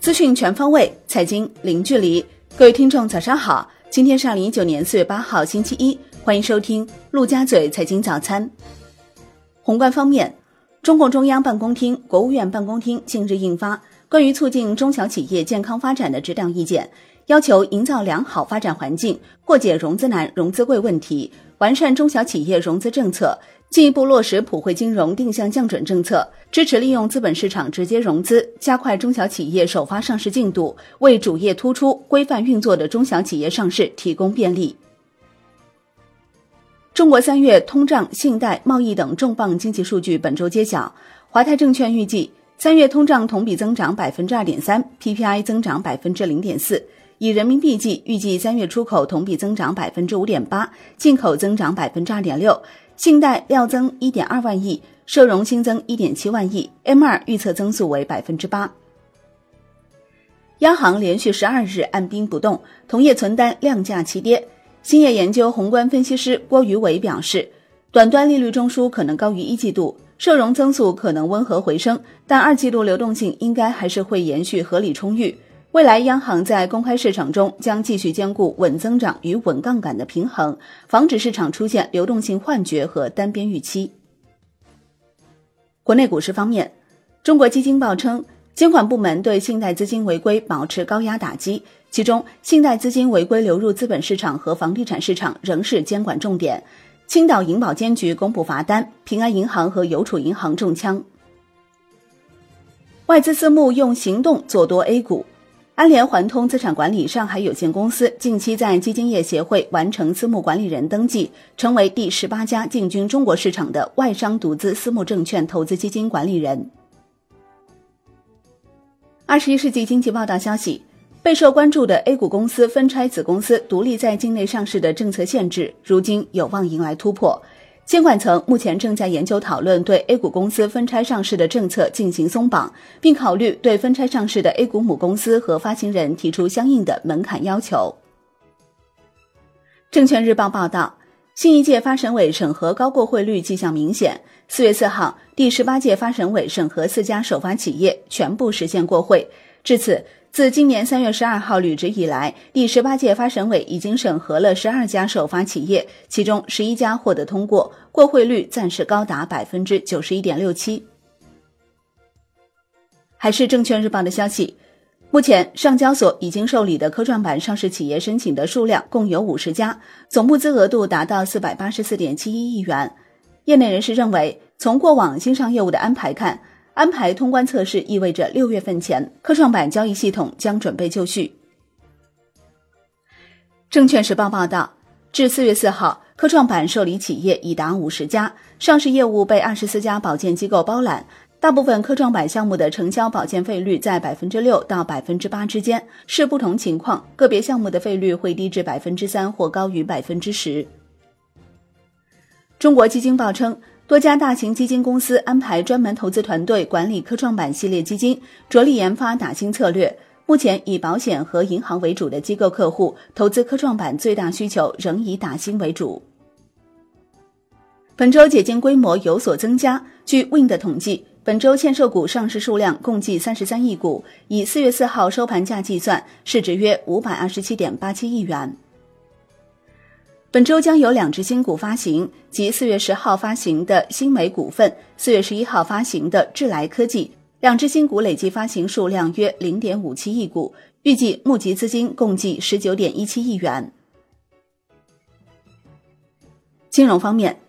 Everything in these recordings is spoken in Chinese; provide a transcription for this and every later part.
资讯全方位，财经零距离。各位听众，早上好！今天是二零一九年四月八号，星期一，欢迎收听陆家嘴财经早餐。宏观方面，中共中央办公厅、国务院办公厅近日印发《关于促进中小企业健康发展的指导意见》，要求营造良好发展环境，破解融资难、融资贵问题，完善中小企业融资政策。进一步落实普惠金融定向降准政策，支持利用资本市场直接融资，加快中小企业首发上市进度，为主业突出、规范运作的中小企业上市提供便利。中国三月通胀、信贷、贸易等重磅经济数据本周揭晓。华泰证券预计，三月通胀同比增长百分之二点三，PPI 增长百分之零点四。以人民币计，预计三月出口同比增长百分之五点八，进口增长百分之二点六。信贷料增一点二万亿，社融新增一点七万亿，M 二预测增速为百分之八。央行连续十二日按兵不动，同业存单量价齐跌。兴业研究宏观分析师郭于伟表示，短端利率中枢可能高于一季度，社融增速可能温和回升，但二季度流动性应该还是会延续合理充裕。未来央行在公开市场中将继续兼顾稳增长与稳杠杆的平衡，防止市场出现流动性幻觉和单边预期。国内股市方面，中国基金报称，监管部门对信贷资金违规保持高压打击，其中信贷资金违规流入资本市场和房地产市场仍是监管重点。青岛银保监局公布罚单，平安银行和邮储银行中枪。外资私募用行动做多 A 股。安联环通资产管理上海有限公司近期在基金业协会完成私募管理人登记，成为第十八家进军中国市场的外商独资私募证券投资基金管理人。二十一世纪经济报道消息，备受关注的 A 股公司分拆子公司独立在境内上市的政策限制，如今有望迎来突破。监管层目前正在研究讨论对 A 股公司分拆上市的政策进行松绑，并考虑对分拆上市的 A 股母公司和发行人提出相应的门槛要求。证券日报报道，新一届发审委审核高过汇率迹象明显。四月四号，第十八届发审委审核四家首发企业全部实现过会，至此。自今年三月十二号履职以来，第十八届发审委已经审核了十二家首发企业，其中十一家获得通过，过会率暂时高达百分之九十一点六七。还是证券日报的消息，目前上交所已经受理的科创板上市企业申请的数量共有五十家，总募资额度达到四百八十四点七一亿元。业内人士认为，从过往新上业务的安排看。安排通关测试意味着六月份前科创板交易系统将准备就绪。证券时报报道，至四月四号，科创板受理企业已达五十家，上市业务被二十四家保荐机构包揽。大部分科创板项目的承销保荐费率在百分之六到百分之八之间，视不同情况，个别项目的费率会低至百分之三或高于百分之十。中国基金报称。多家大型基金公司安排专门投资团队管理科创板系列基金，着力研发打新策略。目前以保险和银行为主的机构客户投资科创板最大需求仍以打新为主。本周解禁规模有所增加。据 Win 的统计，本周限售股上市数量共计三十三亿股，以四月四号收盘价计算，市值约五百二十七点八七亿元。本周将有两只新股发行，即四月十号发行的新美股份，四月十一号发行的智来科技。两只新股累计发行数量约零点五七亿股，预计募集资金共计十九点一七亿元。金融方面，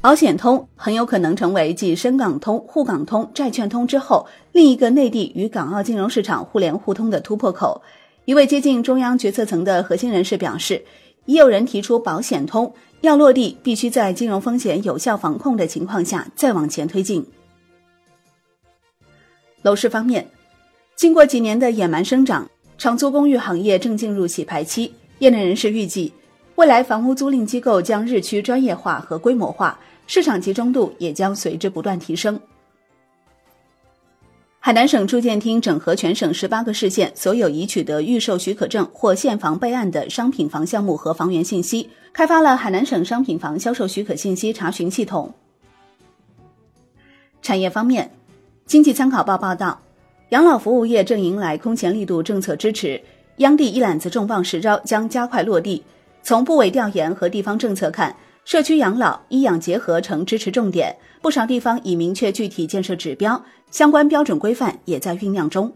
保险通很有可能成为继深港通、沪港通、债券通之后另一个内地与港澳金融市场互联互通的突破口。一位接近中央决策层的核心人士表示。也有人提出，保险通要落地，必须在金融风险有效防控的情况下再往前推进。楼市方面，经过几年的野蛮生长，长租公寓行业正进入洗牌期。业内人士预计，未来房屋租赁机构将日趋专业化和规模化，市场集中度也将随之不断提升。海南省住建厅整合全省十八个市县所有已取得预售许可证或现房备案的商品房项目和房源信息，开发了海南省商品房销售许可信息查询系统。产业方面，经济参考报报道，养老服务业正迎来空前力度政策支持，央地一揽子重磅实招将加快落地。从部委调研和地方政策看，社区养老、医养结合成支持重点，不少地方已明确具体建设指标，相关标准规范也在酝酿中。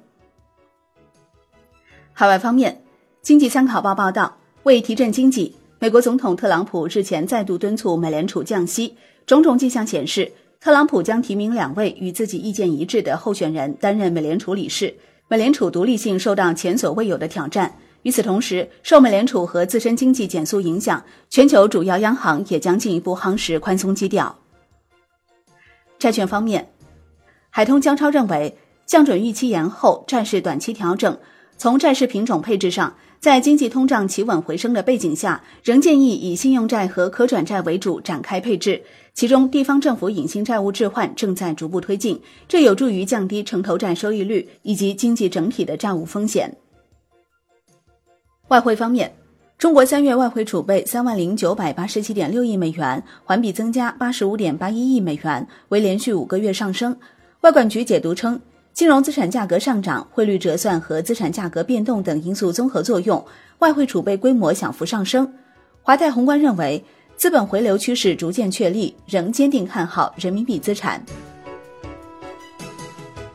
海外方面，经济参考报报道，为提振经济，美国总统特朗普日前再度敦促美联储降息，种种迹象显示，特朗普将提名两位与自己意见一致的候选人担任美联储理事，美联储独立性受到前所未有的挑战。与此同时，受美联储和自身经济减速影响，全球主要央行也将进一步夯实宽松基调。债券方面，海通江超认为，降准预期延后，债市短期调整。从债市品种配置上，在经济通胀企稳回升的背景下，仍建议以信用债和可转债为主展开配置。其中，地方政府隐性债务置换正在逐步推进，这有助于降低城投债收益率以及经济整体的债务风险。外汇方面，中国三月外汇储备三万零九百八十七点六亿美元，环比增加八十五点八一亿美元，为连续五个月上升。外管局解读称。金融资产价格上涨、汇率折算和资产价格变动等因素综合作用，外汇储备规模小幅上升。华泰宏观认为，资本回流趋势逐渐确立，仍坚定看好人民币资产。